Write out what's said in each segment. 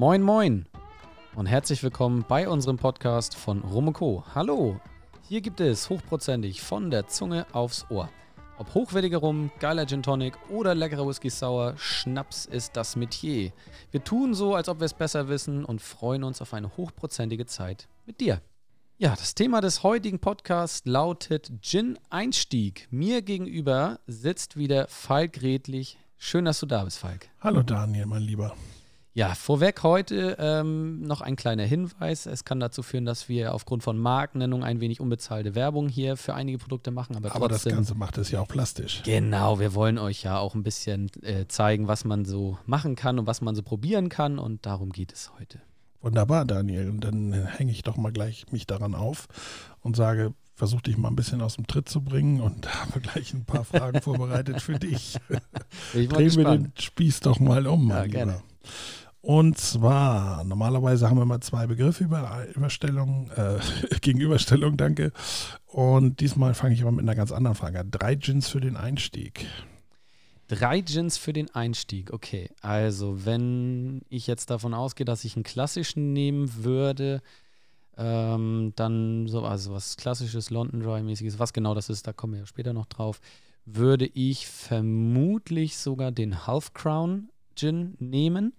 Moin, moin und herzlich willkommen bei unserem Podcast von Rum Co. Hallo, hier gibt es hochprozentig von der Zunge aufs Ohr. Ob hochwertiger Rum, geiler Gin Tonic oder leckerer Whisky Sour, Schnaps ist das Metier. Wir tun so, als ob wir es besser wissen und freuen uns auf eine hochprozentige Zeit mit dir. Ja, das Thema des heutigen Podcasts lautet Gin Einstieg. Mir gegenüber sitzt wieder Falk Redlich. Schön, dass du da bist, Falk. Hallo Daniel, mein Lieber. Ja, vorweg heute ähm, noch ein kleiner Hinweis. Es kann dazu führen, dass wir aufgrund von Markennennung ein wenig unbezahlte Werbung hier für einige Produkte machen. Aber, Aber trotzdem, das Ganze macht es ja auch plastisch. Genau, wir wollen euch ja auch ein bisschen äh, zeigen, was man so machen kann und was man so probieren kann. Und darum geht es heute. Wunderbar, Daniel. Und dann hänge ich doch mal gleich mich daran auf und sage, versuch dich mal ein bisschen aus dem Tritt zu bringen und habe gleich ein paar Fragen vorbereitet für dich. Ich Drehen wir den Spieß doch mal um, Ja, mein gerne. Lieber. Und zwar, normalerweise haben wir mal zwei Begriffe über Überstellung, äh, Gegenüberstellung, danke. Und diesmal fange ich aber mit einer ganz anderen Frage an. Drei Gins für den Einstieg. Drei Gins für den Einstieg. Okay, also wenn ich jetzt davon ausgehe, dass ich einen klassischen nehmen würde, ähm, dann so also was klassisches London Dry mäßiges, was genau das ist, da kommen wir ja später noch drauf, würde ich vermutlich sogar den Half Crown Gin nehmen,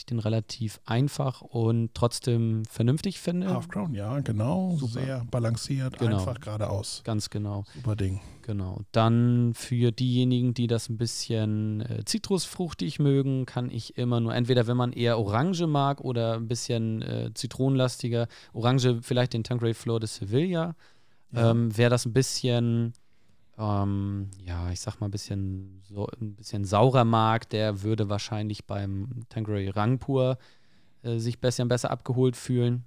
ich den relativ einfach und trotzdem vernünftig finde. Half Crown, ja, genau. Super. Sehr balanciert, Genau. einfach geradeaus. Ganz genau. Super Ding. Genau. Dann für diejenigen, die das ein bisschen äh, zitrusfruchtig mögen, kann ich immer nur, entweder wenn man eher Orange mag oder ein bisschen äh, zitronenlastiger, Orange vielleicht den Tanqueray Flor de Sevilla. Ja. Ähm, Wer das ein bisschen, ähm, ja, ich sag mal ein bisschen, so, ein bisschen saurer mag, der würde wahrscheinlich beim Tanqueray Rangpur äh, sich besser, besser abgeholt fühlen.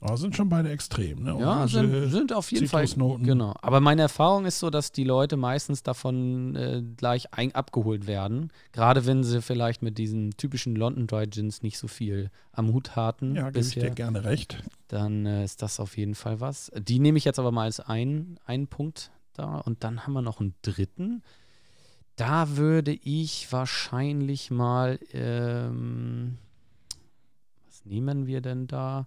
Aber sind schon beide extrem, ne? Ja, Orange, sind, sind auf jeden Fall. Genau. Aber meine Erfahrung ist so, dass die Leute meistens davon äh, gleich ein abgeholt werden. Gerade wenn sie vielleicht mit diesen typischen London Dry Gins nicht so viel am Hut hatten Ja, gebe ich dir gerne recht. dann äh, ist das auf jeden Fall was. Die nehme ich jetzt aber mal als ein, einen Punkt da. Und dann haben wir noch einen dritten. Da würde ich wahrscheinlich mal, ähm, was nehmen wir denn da?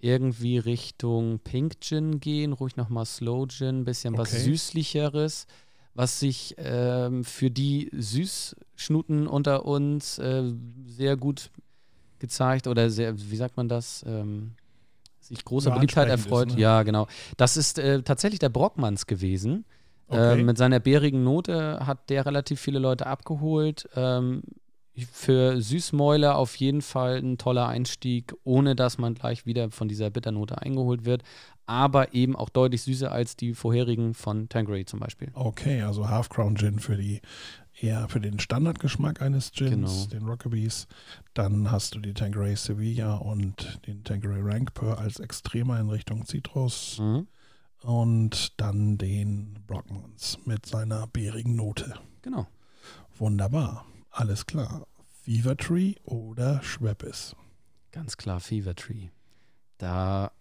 Irgendwie Richtung Pink Gin gehen, ruhig nochmal Slow Gin, bisschen was Okay. Süßlicheres, was sich ähm, für die Süßschnuten unter uns äh, sehr gut gezeigt oder sehr, wie sagt man das? Ähm, sich großer Ja, Beliebtheit ansprechend ist, erfreut. ne? Ja, genau. Das ist äh, tatsächlich der Brockmanns gewesen. Okay. Ähm, mit seiner bärigen Note hat der relativ viele Leute abgeholt. Ähm, für Süßmäuler auf jeden Fall ein toller Einstieg, ohne dass man gleich wieder von dieser Bitternote eingeholt wird. Aber eben auch deutlich süßer als die vorherigen von Tanqueray zum Beispiel. Okay, also Half Crown Gin für die eher für den Standardgeschmack eines Gins, Genau. den Rockabees. Dann hast du die Tanqueray Sevilla und den Tanqueray Rankpur als extremer in Richtung Zitrus Mhm. und dann den Brockmans mit seiner beerigen Note. Genau. Wunderbar, alles klar. Fever Tree oder Schweppes? Ganz klar Fever Tree. Da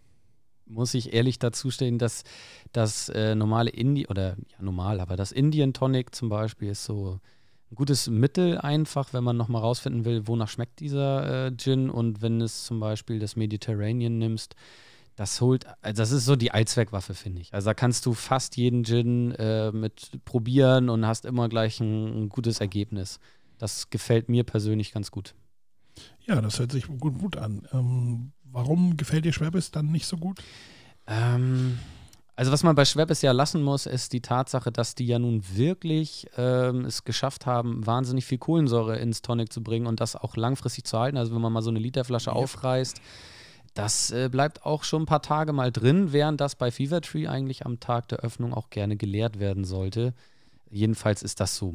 muss ich ehrlich dazu stehen, dass das äh, normale Indie oder ja normal, aber das Indian Tonic zum Beispiel ist so ein gutes Mittel einfach, wenn man nochmal rausfinden will, wonach schmeckt dieser äh, Gin und wenn es zum Beispiel das Mediterranean nimmst, das holt, also das ist so die Allzweckwaffe, finde ich. Also da kannst du fast jeden Gin äh, mit probieren und hast immer gleich ein, ein gutes Ergebnis. Das gefällt mir persönlich ganz gut. Ja, das hört sich gut, gut an. Ähm, warum gefällt dir Schweppes dann nicht so gut? Ähm, also was man bei Schweppes ja lassen muss, ist die Tatsache, dass die ja nun wirklich ähm, es geschafft haben, wahnsinnig viel Kohlensäure ins Tonic zu bringen und das auch langfristig zu halten. Also wenn man mal so eine Literflasche Ja. aufreißt, das äh, bleibt auch schon ein paar Tage mal drin, während das bei Fever Tree eigentlich am Tag der Öffnung auch gerne geleert werden sollte. Jedenfalls ist das so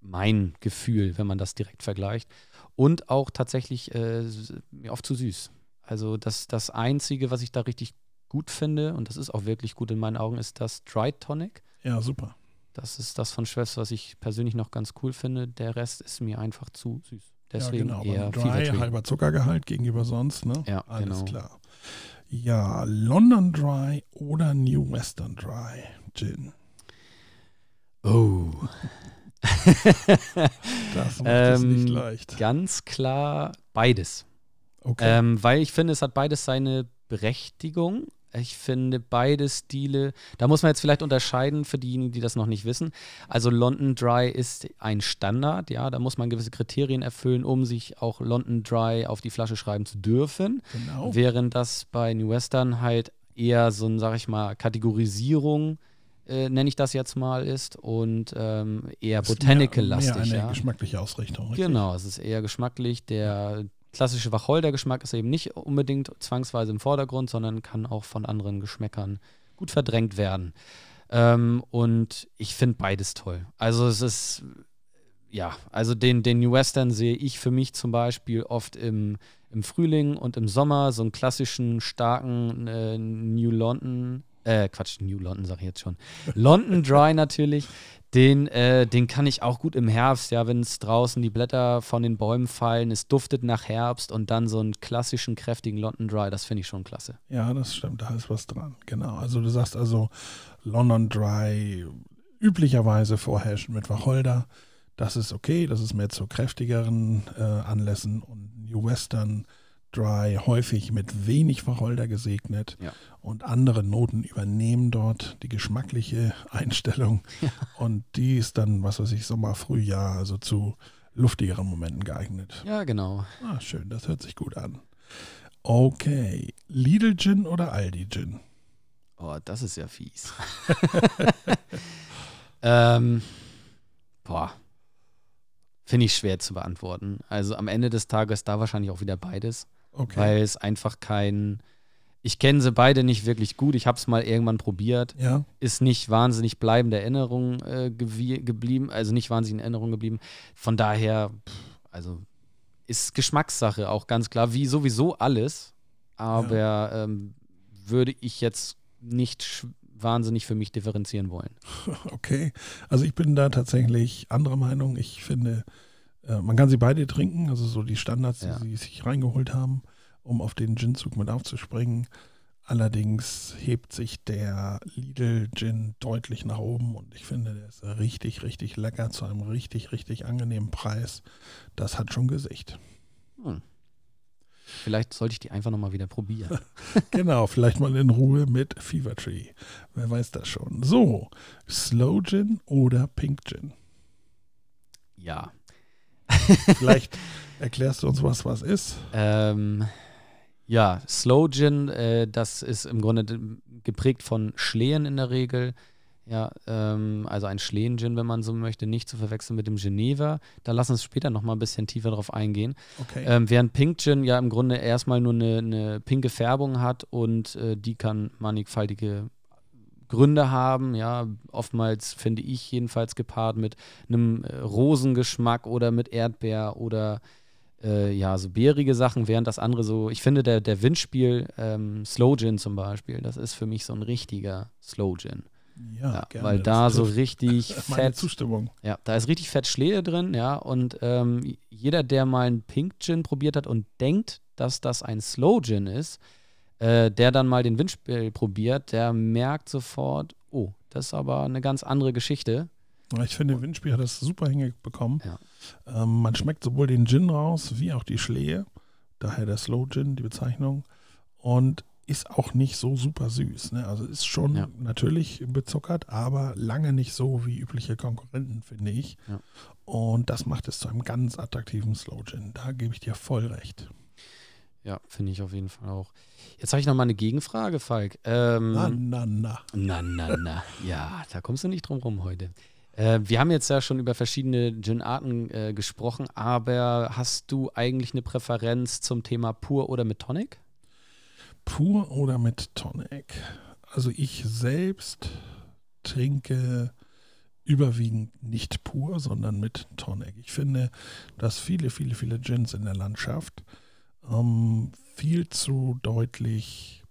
mein Gefühl, wenn man das direkt vergleicht. Und auch tatsächlich äh, oft zu süß. Also das, das Einzige, was ich da richtig gut finde, und das ist auch wirklich gut in meinen Augen, ist das Dry Tonic. Ja, super. Das ist das von Schwepps, was ich persönlich noch ganz cool finde. Der Rest ist mir einfach zu süß. Deswegen ja, genau. eher Dry, halber Zuckergehalt gegenüber sonst, ne? Ja, Alles genau. klar. Ja, London Dry oder New Western Dry Gin. Oh. Das macht es nicht Ähm, leicht. Ganz klar beides. Okay. Ähm, weil ich finde, es hat beides seine Berechtigung. Ich finde beide Stile, da muss man jetzt vielleicht unterscheiden für diejenigen, die das noch nicht wissen. Also London Dry ist ein Standard, ja, da muss man gewisse Kriterien erfüllen, um sich auch London Dry auf die Flasche schreiben zu dürfen. genau. Während das bei New Western halt eher so ein, sag ich mal, Kategorisierung, äh, nenne ich das jetzt mal, ist und ähm, eher mehr- botanical-lastig. Mehr eine Ja. geschmackliche Ausrichtung. richtig? Genau, es ist eher geschmacklich. Der klassische Wacholdergeschmack ist eben nicht unbedingt zwangsweise im Vordergrund, sondern kann auch von anderen Geschmäckern gut verdrängt werden. Ähm, und ich finde beides toll. Also es ist, ja, also den, den New Western sehe ich für mich zum Beispiel oft im, im Frühling und im Sommer, so einen klassischen, starken äh, New London, äh, Quatsch, New London sage ich jetzt schon. London Dry natürlich. Den, äh, den kann ich auch gut im Herbst, ja, wenn es draußen die Blätter von den Bäumen fallen, es duftet nach Herbst und dann so einen klassischen, kräftigen London Dry, das finde ich schon klasse. Ja, das stimmt, da ist was dran. Genau. Also du sagst also London Dry üblicherweise vorherrschen mit Wacholder. Das ist okay, das ist mehr zu kräftigeren äh, Anlässen und New Western Dry häufig mit wenig Wacholder gesegnet Ja. und andere Noten übernehmen dort die geschmackliche Einstellung und die ist dann, was weiß ich, Sommer, Frühjahr, also zu luftigeren Momenten geeignet. Ja, genau. Ah, schön, das hört sich gut an. Okay, Lidl Gin oder Aldi Gin? Oh, das ist ja fies. ähm, boah. Finde ich schwer zu beantworten. Also am Ende des Tages da wahrscheinlich auch wieder beides, Okay. weil es einfach kein. Ich kenne sie beide nicht wirklich gut. Ich habe es mal irgendwann probiert. ja, Ist nicht wahnsinnig bleibende Erinnerung äh, geblieben, also nicht wahnsinnig in Erinnerung geblieben. Von daher, also ist Geschmackssache auch ganz klar, wie sowieso alles. Aber ähm, würde ich jetzt nicht wahnsinnig für mich differenzieren wollen. okay. Also ich bin da tatsächlich anderer Meinung. Ich finde, äh, man kann sie beide trinken, also so die Standards, Ja. die sie sich reingeholt haben, um auf den Gin-Zug mit aufzuspringen. Allerdings hebt sich der Lidl Gin deutlich nach oben und ich finde, der ist richtig, richtig lecker zu einem richtig, richtig angenehmen Preis. Das hat schon Gesicht. Hm. Vielleicht sollte ich die einfach nochmal wieder probieren. Genau, vielleicht mal in Ruhe mit Fever Tree. Wer weiß das schon. So, Slow Gin oder Pink Gin? ja. Vielleicht erklärst du uns, was was ist. Ähm, ja, Slow Gin, äh, das ist im Grunde geprägt von Schlehen in der Regel. Ja, ähm, also ein Schlehen-Gin, wenn man so möchte, nicht zu verwechseln mit dem Geneva. Da lassen wir uns später nochmal ein bisschen tiefer drauf eingehen. Okay. Ähm, während Pink Gin ja im Grunde erstmal nur eine, eine pinke Färbung hat und äh, die kann mannigfaltige Gründe haben. Ja, oftmals finde ich jedenfalls gepaart mit einem äh, Rosengeschmack oder mit Erdbeer oder äh, ja, so beerige Sachen, während das andere so, ich finde, der, der Windspiel, ähm, Slow Gin zum Beispiel, das ist für mich so ein richtiger Slow Gin. ja, Ja, gerne. weil da so richtig fett Zustimmung. ja, da ist richtig fett Schlehe drin, ja. Und ähm, jeder, der mal einen Pink Gin probiert hat und denkt, dass das ein Slow Gin ist, äh, der dann mal den Windspiel probiert, der merkt sofort, oh, das ist aber eine ganz andere Geschichte. Ich finde, Windspiel hat das super hingebekommen. Ja. Ähm, man schmeckt sowohl den Gin raus, wie auch die Schlehe. Daher der Slow Gin, die Bezeichnung. Und ist auch nicht so super süß. Ne? Also ist schon Ja. natürlich bezuckert, aber lange nicht so wie übliche Konkurrenten, finde ich. Ja. Und das macht es zu einem ganz attraktiven Slow Gin. Da gebe ich dir voll recht. Ja, finde ich auf jeden Fall auch. Jetzt habe ich noch mal eine Gegenfrage, Falk. Ähm, Na, na, na. Na, na, na. Ja, da kommst du nicht drum rum heute. Äh, wir haben jetzt ja schon über verschiedene Gin-Arten äh, gesprochen, aber hast du eigentlich eine Präferenz zum Thema pur oder mit Tonic? Pur oder mit Tonic? Also ich selbst trinke überwiegend nicht pur, sondern mit Tonic. Ich finde, dass viele, viele, viele Gins in der Landschaft ähm, viel zu deutlich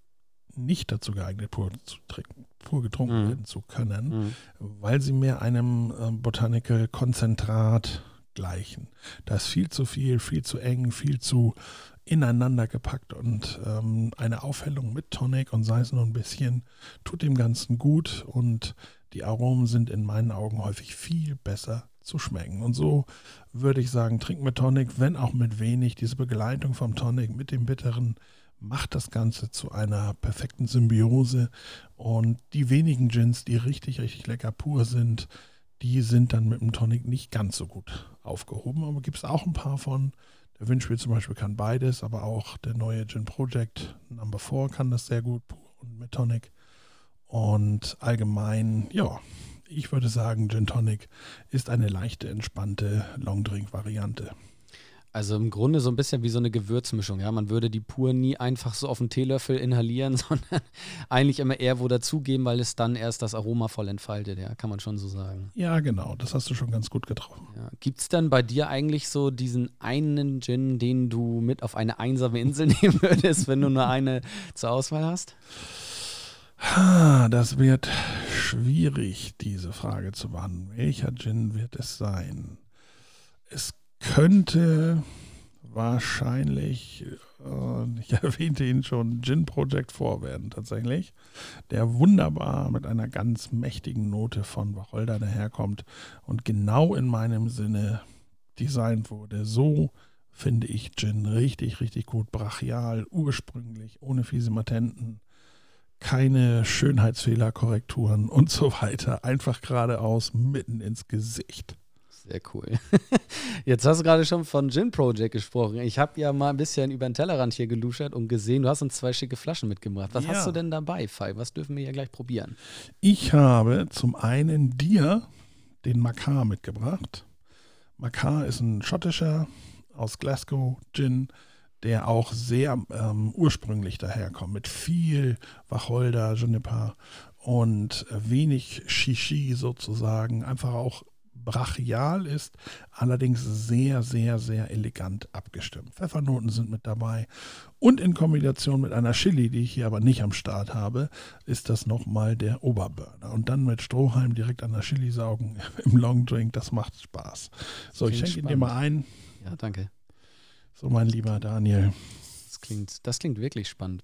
nicht dazu geeignet, pur zu trinken, pur getrunken Mhm. werden zu können, Mhm. weil sie mehr einem ähm, Botanical Konzentrat gleichen. Da ist viel zu viel, viel zu eng, viel zu ineinander gepackt und ähm, eine Aufhellung mit Tonic und sei es nur ein bisschen, tut dem Ganzen gut und die Aromen sind in meinen Augen häufig viel besser zu schmecken. Und so würde ich sagen, trink mit Tonic, wenn auch mit wenig. Diese Begleitung vom Tonic mit dem Bitteren macht das Ganze zu einer perfekten Symbiose. Und die wenigen Gins, die richtig, richtig lecker pur sind, die sind dann mit dem Tonic nicht ganz so gut aufgehoben. Aber gibt es auch ein paar von. Der Windspiel zum Beispiel kann beides, aber auch der neue Gin Project Number 4 kann das sehr gut pur und mit Tonic. Und allgemein, ja, ich würde sagen, Gin Tonic ist eine leichte, entspannte Longdrink-Variante. Also im Grunde so ein bisschen wie so eine Gewürzmischung. Ja, man würde die pur nie einfach so auf einen Teelöffel inhalieren, sondern eigentlich immer eher wo dazugeben, weil es dann erst das Aroma voll entfaltet. Ja, kann man schon so sagen. Ja, genau. Das hast du schon ganz gut getroffen. Ja. Gibt es dann bei dir eigentlich so diesen einen Gin, den du mit auf eine einsame Insel nehmen würdest, wenn du nur eine zur Auswahl hast? Das wird schwierig, diese Frage zu beantworten. Welcher Gin wird es sein? Es könnte wahrscheinlich, äh, ich erwähnte ihn schon, Gin Project 4 werden tatsächlich, der wunderbar mit einer ganz mächtigen Note von Wacholder daherkommt und genau in meinem Sinne designt wurde. So finde ich Gin richtig, richtig gut, brachial, ursprünglich, ohne fiese Matenten keine Schönheitsfehler, Korrekturen und so weiter. Einfach geradeaus mitten ins Gesicht. Sehr cool. Jetzt hast du gerade schon von Gin Project gesprochen. Ich habe ja mal ein bisschen über den Tellerrand hier geluschert und gesehen, du hast uns zwei schicke Flaschen mitgebracht. Was ja. hast du denn dabei, Fai? Was dürfen wir hier gleich probieren? Ich habe zum einen dir den Makar mitgebracht. Makar ist ein schottischer aus Glasgow Gin der auch sehr ähm, ursprünglich daherkommt, mit viel Wacholder, Juniper und wenig Shishi sozusagen, einfach auch brachial ist, allerdings sehr, sehr, sehr elegant abgestimmt. Pfeffernoten sind mit dabei und in Kombination mit einer Chili, die ich hier aber nicht am Start habe, ist das nochmal der Oberburner. Und dann mit Strohhalm direkt an der Chili saugen im Longdrink, das macht Spaß. So, Klingt ich schenke ihn dir mal ein. Ja, danke. So, mein lieber Daniel. Das klingt, das klingt wirklich spannend.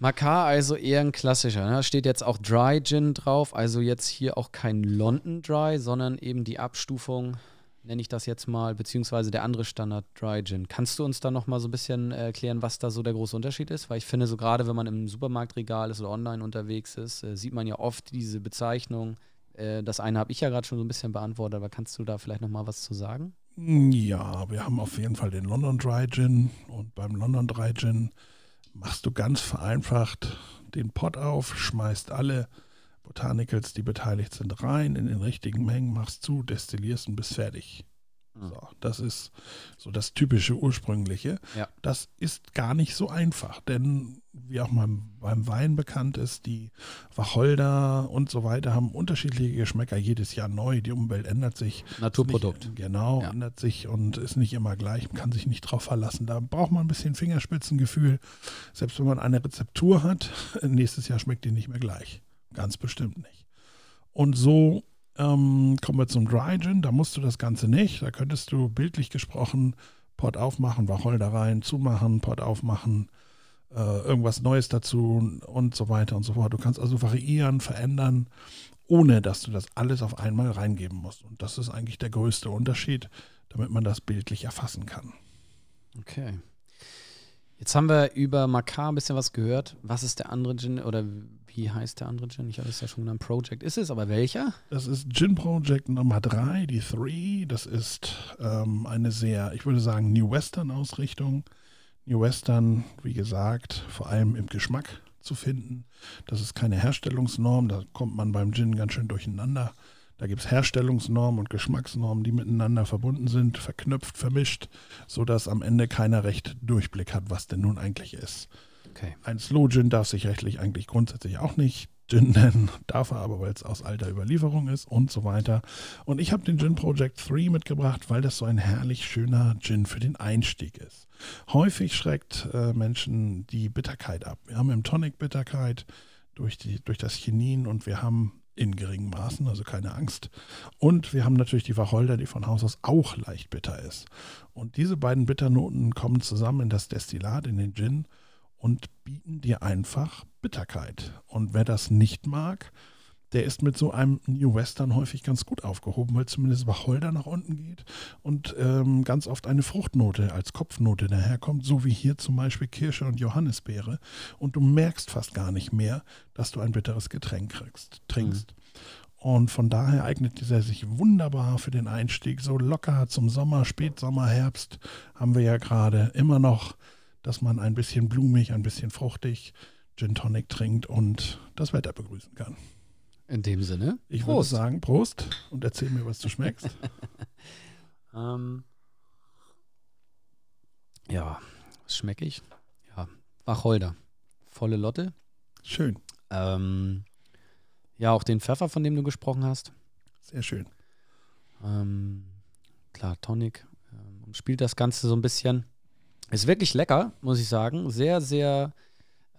Makar also eher ein klassischer. Ne? Da steht jetzt auch Dry Gin drauf, also jetzt hier auch kein London Dry, sondern eben die Abstufung, nenne ich das jetzt mal, beziehungsweise der andere Standard Dry Gin. Kannst du uns da nochmal so ein bisschen erklären, was da so der große Unterschied ist? Weil ich finde, so gerade wenn man im Supermarktregal ist oder online unterwegs ist, äh, sieht man ja oft diese Bezeichnung. Äh, das eine habe ich ja gerade schon so ein bisschen beantwortet, aber kannst du da vielleicht nochmal was zu sagen? Ja, wir haben auf jeden Fall den London Dry Gin und beim London Dry Gin machst du ganz vereinfacht den Pot auf, schmeißt alle Botanicals, die beteiligt sind, rein in den richtigen Mengen, machst zu, destillierst und bist fertig. Mhm. So, das ist so das typische ursprüngliche. Ja. Das ist gar nicht so einfach, denn wie auch mal beim Wein bekannt ist, die Wacholder und so weiter haben unterschiedliche Geschmäcker jedes Jahr neu. Die Umwelt ändert sich. Naturprodukt. Nicht, genau, ja. ändert sich und ist nicht immer gleich. Man kann sich nicht drauf verlassen. Da braucht man ein bisschen Fingerspitzengefühl. Selbst wenn man eine Rezeptur hat, nächstes Jahr schmeckt die nicht mehr gleich. Ganz bestimmt nicht. Und so ähm, kommen wir zum Dry Gin. Da musst du das Ganze nicht. Da könntest du bildlich gesprochen Pot aufmachen, Wacholder rein, zumachen, Pot aufmachen, äh, irgendwas Neues dazu und so weiter und so fort. Du kannst also variieren, verändern, ohne dass du das alles auf einmal reingeben musst. Und das ist eigentlich der größte Unterschied, damit man das bildlich erfassen kann. Okay. Jetzt haben wir über Makar ein bisschen was gehört. Was ist der andere Gin oder wie heißt der andere Gin? Ich habe es ja schon genannt. Project ist es, aber welcher? Das ist Gin Project Nummer 3, die 3. Das ist ähm, eine sehr, ich würde sagen, New Western Ausrichtung. New Western, wie gesagt, vor allem im Geschmack zu finden. Das ist keine Herstellungsnorm, da kommt man beim Gin ganz schön durcheinander. Da gibt es Herstellungsnormen und Geschmacksnormen, die miteinander verbunden sind, verknüpft, vermischt, sodass am Ende keiner recht Durchblick hat, was denn nun eigentlich ist. Okay. Ein Slow Gin darf sich rechtlich eigentlich grundsätzlich auch nicht Gin nennen, darf er aber, weil es aus alter Überlieferung ist und so weiter. Und ich habe den Gin Project 3 mitgebracht, weil das so ein herrlich schöner Gin für den Einstieg ist. Häufig schreckt äh, Menschen die Bitterkeit ab. Wir haben im Tonic Bitterkeit durch, die, durch das Chinin und wir haben in geringen Maßen, also keine Angst. Und wir haben natürlich die Wacholder, die von Haus aus auch leicht bitter ist. Und diese beiden Bitternoten kommen zusammen in das Destillat, in den Gin und bieten dir einfach Bitterkeit. Und wer das nicht mag, der ist mit so einem New Western häufig ganz gut aufgehoben, weil zumindest Wacholder nach unten geht und ähm, ganz oft eine Fruchtnote als Kopfnote daherkommt, so wie hier zum Beispiel Kirsche und Johannisbeere. Und du merkst fast gar nicht mehr, dass du ein bitteres Getränk kriegst, trinkst. Mhm. Und von daher eignet dieser sich wunderbar für den Einstieg. So locker zum Sommer, Spätsommer, Herbst haben wir ja gerade immer noch, dass man ein bisschen blumig, ein bisschen fruchtig Gin Tonic trinkt und das Wetter begrüßen kann. In dem Sinne. Ich Prost. würde sagen, Prost und erzähl mir, was du schmeckst. ähm, ja, was schmecke ich? Ja, Wacholder. Volle Lotte. Schön. Ähm, ja, auch den Pfeffer, von dem du gesprochen hast. Sehr schön. Ähm, klar, Tonic. Ähm, spielt das Ganze so ein bisschen. Ist wirklich lecker, muss ich sagen. Sehr, sehr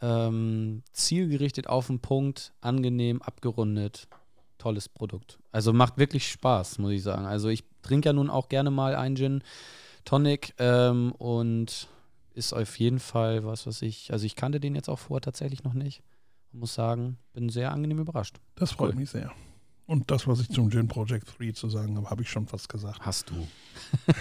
ähm, zielgerichtet auf den Punkt, angenehm, abgerundet. Tolles Produkt. Also macht wirklich Spaß, muss ich sagen. Also ich trinke ja nun auch gerne mal einen Gin Tonic ähm, und ist auf jeden Fall was, was ich, also ich kannte den jetzt auch vorher tatsächlich noch nicht muss sagen, bin sehr angenehm überrascht. Das freut cool. mich sehr. Und das, was ich zum Gin Project 3 zu sagen habe, habe ich schon fast gesagt. Hast du.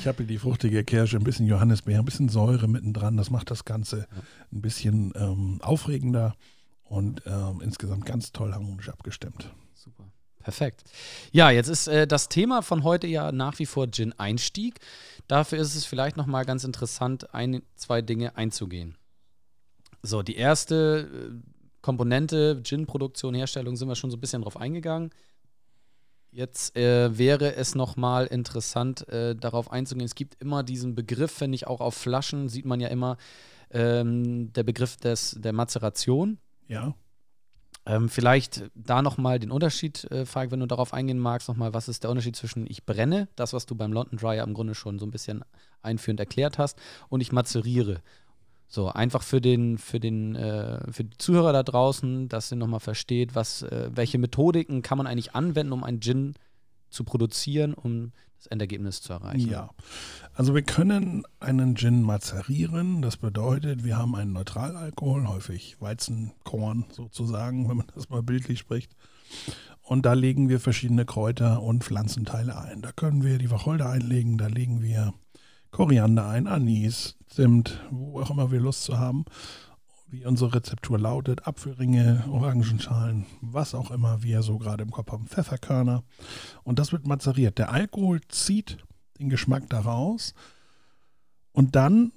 ich habe hier die fruchtige Kirsche, ein bisschen Johannisbeer, ein bisschen Säure mittendran. Das macht das Ganze ein bisschen ähm, aufregender und ähm, insgesamt ganz toll harmonisch abgestimmt. Super. Perfekt. Ja, jetzt ist äh, das Thema von heute ja nach wie vor Gin-Einstieg. Dafür ist es vielleicht nochmal ganz interessant, ein, zwei Dinge einzugehen. So, die erste äh, Komponente, Gin-Produktion, Herstellung, sind wir schon so ein bisschen drauf eingegangen. Jetzt äh, wäre es nochmal interessant, äh, darauf einzugehen. Es gibt immer diesen Begriff, finde ich, auch auf Flaschen sieht man ja immer ähm, der Begriff des, der Mazeration. Ja. Ähm, vielleicht da nochmal den Unterschied, äh, Falk, wenn du darauf eingehen magst, nochmal, was ist der Unterschied zwischen ich brenne, das, was du beim London Dryer im Grunde schon so ein bisschen einführend erklärt hast, und ich mazeriere. So, einfach für den, für den, äh, für die Zuhörer da draußen, dass ihr nochmal versteht, was, äh, welche Methodiken kann man eigentlich anwenden, um einen Gin zu produzieren, um das Endergebnis zu erreichen. Ja. Also wir können einen Gin mazerieren. Das bedeutet, wir haben einen Neutralalkohol, häufig Weizenkorn sozusagen, wenn man das mal bildlich spricht. Und da legen wir verschiedene Kräuter und Pflanzenteile ein. Da können wir die Wacholder einlegen, da legen wir Koriander ein, Anis, Zimt, wo auch immer wir Lust zu haben, wie unsere Rezeptur lautet, Apfelringe, Orangenschalen, was auch immer wir so gerade im Kopf haben, Pfefferkörner. Und das wird mazeriert. Der Alkohol zieht den Geschmack daraus und dann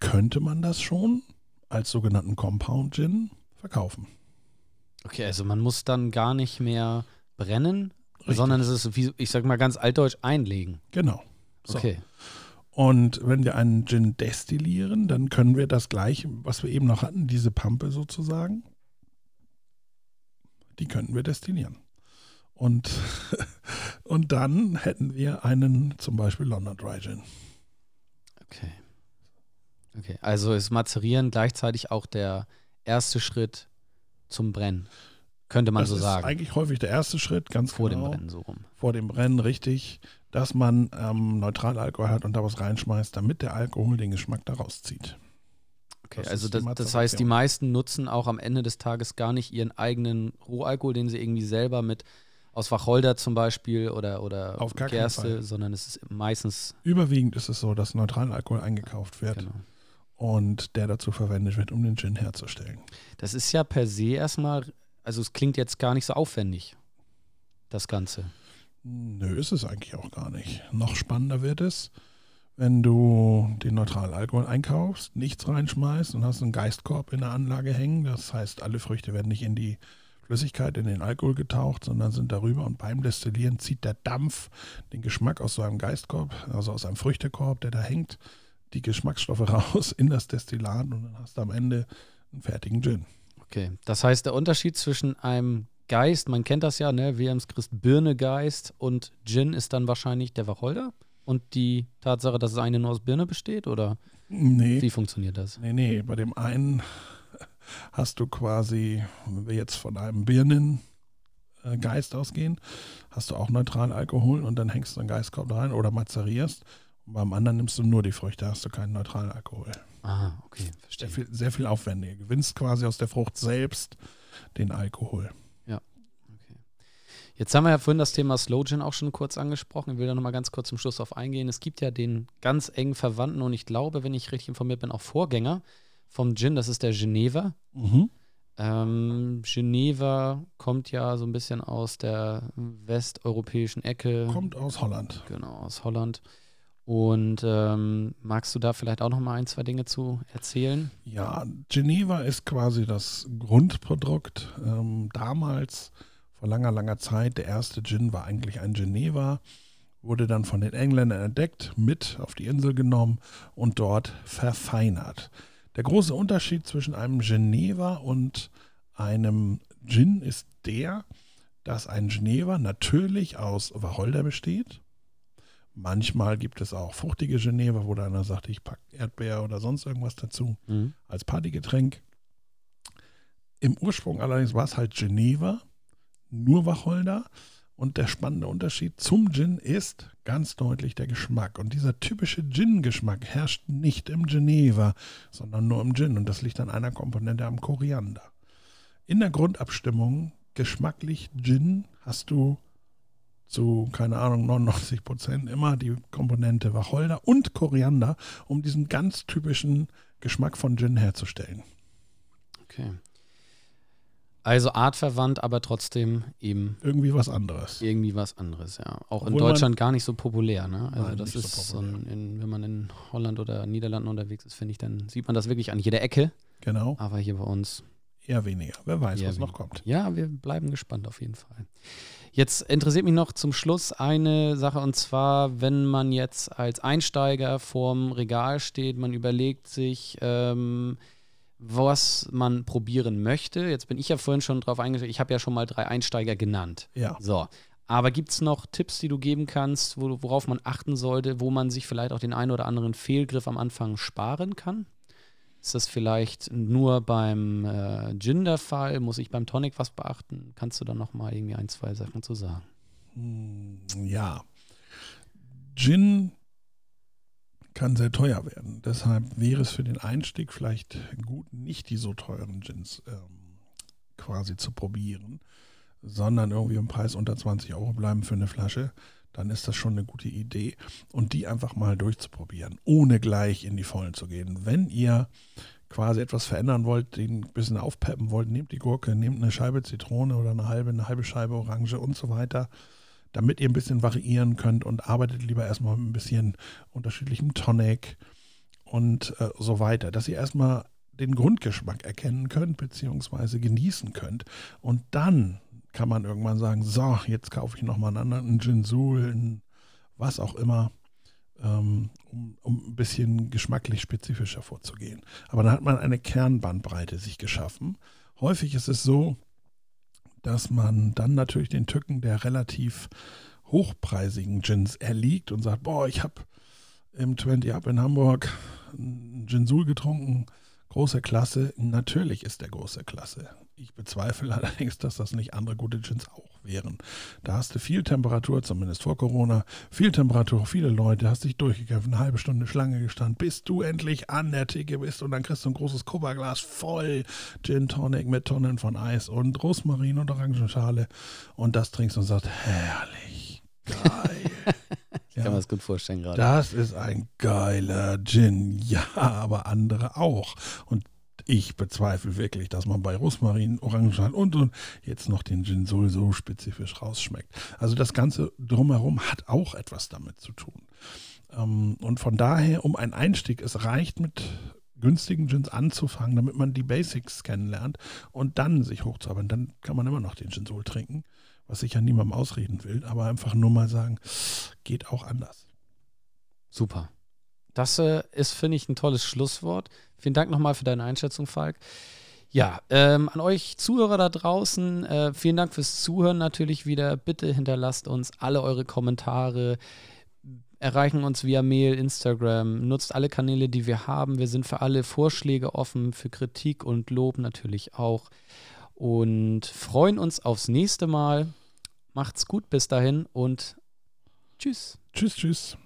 könnte man das schon als sogenannten Compound Gin verkaufen. Okay, also man muss dann gar nicht mehr brennen, Richtig. sondern es ist, wie ich sag mal ganz altdeutsch, einlegen. Genau. So. Okay. Und wenn wir einen Gin destillieren, dann können wir das gleiche, was wir eben noch hatten, diese Pampe sozusagen, die könnten wir destillieren. Und, und dann hätten wir einen zum Beispiel London Dry Gin. Okay. Okay, also ist Mazerieren gleichzeitig auch der erste Schritt zum Brennen. Könnte man das so sagen. Das ist eigentlich häufig der erste Schritt, ganz Vor genau. dem Brennen so rum. Vor dem Brennen, richtig dass man ähm, Neutralalkohol hat und da was reinschmeißt, damit der Alkohol den Geschmack daraus zieht. Okay, das also das, das, heißt, die meisten nutzen auch am Ende des Tages gar nicht ihren eigenen Rohalkohol, den sie irgendwie selber mit aus Wacholder zum Beispiel oder, oder Gerste, sondern es ist meistens. Überwiegend ist es so, dass Neutralalkohol eingekauft wird. Genau. Und der dazu verwendet wird, um den Gin herzustellen. Das ist ja per se erstmal, also es klingt jetzt gar nicht so aufwendig, das Ganze. Nö, ist es eigentlich auch gar nicht. Noch spannender wird es, wenn du den Neutralalkohol einkaufst, nichts reinschmeißt und hast einen Geistkorb in der Anlage hängen. Das heißt, alle Früchte werden nicht in die Flüssigkeit, in den Alkohol getaucht, sondern sind darüber und beim Destillieren zieht der Dampf den Geschmack aus so einem Geistkorb, also aus einem Früchtekorb, der da hängt, die Geschmacksstoffe raus in das Destillat und dann hast du am Ende einen fertigen Gin. Okay, das heißt, der Unterschied zwischen einem Geist, man kennt das ja, ne? Williams Christ Birnegeist und Gin ist dann wahrscheinlich der Wacholder. Und die Tatsache, dass es eine nur aus Birne besteht, oder nee. wie funktioniert das? Nee, nee, bei dem einen hast du quasi, wenn wir jetzt von einem Birnengeist ausgehen, hast du auch neutralen Alkohol und dann hängst du einen Geistkorb rein oder mazerierst. Beim anderen nimmst du nur die Früchte, hast du keinen neutralen Alkohol. Ah, okay, verstehe. Sehr viel, sehr viel aufwendiger. Du gewinnst quasi aus der Frucht selbst den Alkohol. Jetzt haben wir ja vorhin das Thema Slow Gin auch schon kurz angesprochen. Ich will da nochmal ganz kurz zum Schluss auf eingehen. Es gibt ja den ganz engen Verwandten und ich glaube, wenn ich richtig informiert bin, auch Vorgänger vom Gin, das ist der Geneva. Mhm. Ähm, Geneva kommt ja so ein bisschen aus der westeuropäischen Ecke. Kommt aus Holland. Genau, aus Holland. Und ähm, magst du da vielleicht auch noch mal ein, zwei Dinge zu erzählen? Ja, Geneva ist quasi das Grundprodukt. Ähm, damals, vor langer, langer Zeit, der erste Gin war eigentlich ein Geneva, wurde dann von den Engländern entdeckt, mit auf die Insel genommen und dort verfeinert. Der große Unterschied zwischen einem Geneva und einem Gin ist der, dass ein Geneva natürlich aus Wacholder besteht. Manchmal gibt es auch fruchtige Geneva, wo einer sagt, ich packe Erdbeer oder sonst irgendwas dazu mhm. als Partygetränk. Im Ursprung allerdings war es halt Geneva, nur Wacholder. Und der spannende Unterschied zum Gin ist ganz deutlich der Geschmack. Und dieser typische Gin-Geschmack herrscht nicht im Geneva, sondern nur im Gin. Und das liegt an einer Komponente am Koriander. In der Grundabstimmung, geschmacklich Gin, hast du zu, keine Ahnung, 99 Prozent immer die Komponente Wacholder und Koriander, um diesen ganz typischen Geschmack von Gin herzustellen. Okay. Also artverwandt, aber trotzdem eben. Irgendwie was anderes. Irgendwie was anderes, ja. Auch Obwohl in Deutschland gar nicht so populär, ne? Also nein, das ist so, ein, wenn man in Holland oder Niederlanden unterwegs ist, finde ich, dann sieht man das wirklich an jeder Ecke. Genau. Aber hier bei uns. Eher weniger. Wer weiß, was noch kommt. Ja, wir bleiben gespannt auf jeden Fall. Jetzt interessiert mich noch zum Schluss eine Sache und zwar, wenn man jetzt als Einsteiger vorm Regal steht, man überlegt sich, ähm, was man probieren möchte. Jetzt bin ich ja vorhin schon drauf eingestellt, ich habe ja schon mal drei Einsteiger genannt. Ja. So. Aber gibt es noch Tipps, die du geben kannst, wo, worauf man achten sollte, wo man sich vielleicht auch den einen oder anderen Fehlgriff am Anfang sparen kann? Ist das vielleicht nur beim äh, Gin der Fall? Muss ich beim Tonic was beachten? Kannst du da noch mal irgendwie ein, zwei Sachen zu sagen? Hm, ja. Gin kann sehr teuer werden. Deshalb wäre es für den Einstieg vielleicht gut, nicht die so teuren Gins ähm, quasi zu probieren, sondern irgendwie im Preis unter 20 Euro bleiben für eine Flasche. Dann ist das schon eine gute Idee. Und die einfach mal durchzuprobieren, ohne gleich in die Vollen zu gehen. Wenn ihr quasi etwas verändern wollt, den ein bisschen aufpeppen wollt, nehmt die Gurke, nehmt eine Scheibe Zitrone oder eine halbe, eine halbe Scheibe Orange und so weiter damit ihr ein bisschen variieren könnt und arbeitet lieber erstmal mit ein bisschen unterschiedlichem Tonic und äh, so weiter, dass ihr erstmal den Grundgeschmack erkennen könnt, beziehungsweise genießen könnt. Und dann kann man irgendwann sagen, so, jetzt kaufe ich nochmal einen anderen, Ginsul, was auch immer, ähm, um, um ein bisschen geschmacklich spezifischer vorzugehen. Aber dann hat man eine Kernbandbreite sich geschaffen. Häufig ist es so, dass man dann natürlich den Tücken der relativ hochpreisigen Gins erliegt und sagt, boah, ich habe im 20 Up in Hamburg einen Ginsul getrunken, große Klasse. Natürlich ist der große Klasse. Ich bezweifle allerdings, dass das nicht andere gute Gins auch wären. Da hast du viel Temperatur, zumindest vor Corona, viel Temperatur, viele Leute, hast dich durchgekämpft, eine halbe Stunde Schlange gestanden, bis du endlich an der Theke bist und dann kriegst du ein großes Kupferglas voll Gin Tonic mit Tonnen von Eis und Rosmarin und Orangenschale und das trinkst und sagst, herrlich, geil. Ich kann ja, mir das gut vorstellen gerade. Das ist ein geiler Gin. Ja, aber andere auch. Und ich bezweifle wirklich, dass man bei Rosmarin, Orangenschal und, und jetzt noch den Gin Sul so spezifisch rausschmeckt. Also das Ganze drumherum hat auch etwas damit zu tun. Ähm, und von daher, um einen Einstieg, es reicht mit günstigen Gins anzufangen, damit man die Basics kennenlernt und dann sich hochzuarbeiten. Dann kann man immer noch den Gin Sul trinken, was ich ja niemandem ausreden will, aber einfach nur mal sagen, geht auch anders. Super. Das äh, ist, finde ich, ein tolles Schlusswort. Vielen Dank nochmal für deine Einschätzung, Falk. Ja, ähm, an euch Zuhörer da draußen, äh, vielen Dank fürs Zuhören natürlich wieder. Bitte hinterlasst uns alle eure Kommentare, erreichen uns via Mail, Instagram, nutzt alle Kanäle, die wir haben. Wir sind für alle Vorschläge offen, für Kritik und Lob natürlich auch. Und freuen uns aufs nächste Mal. Macht's gut bis dahin und tschüss. Tschüss, tschüss.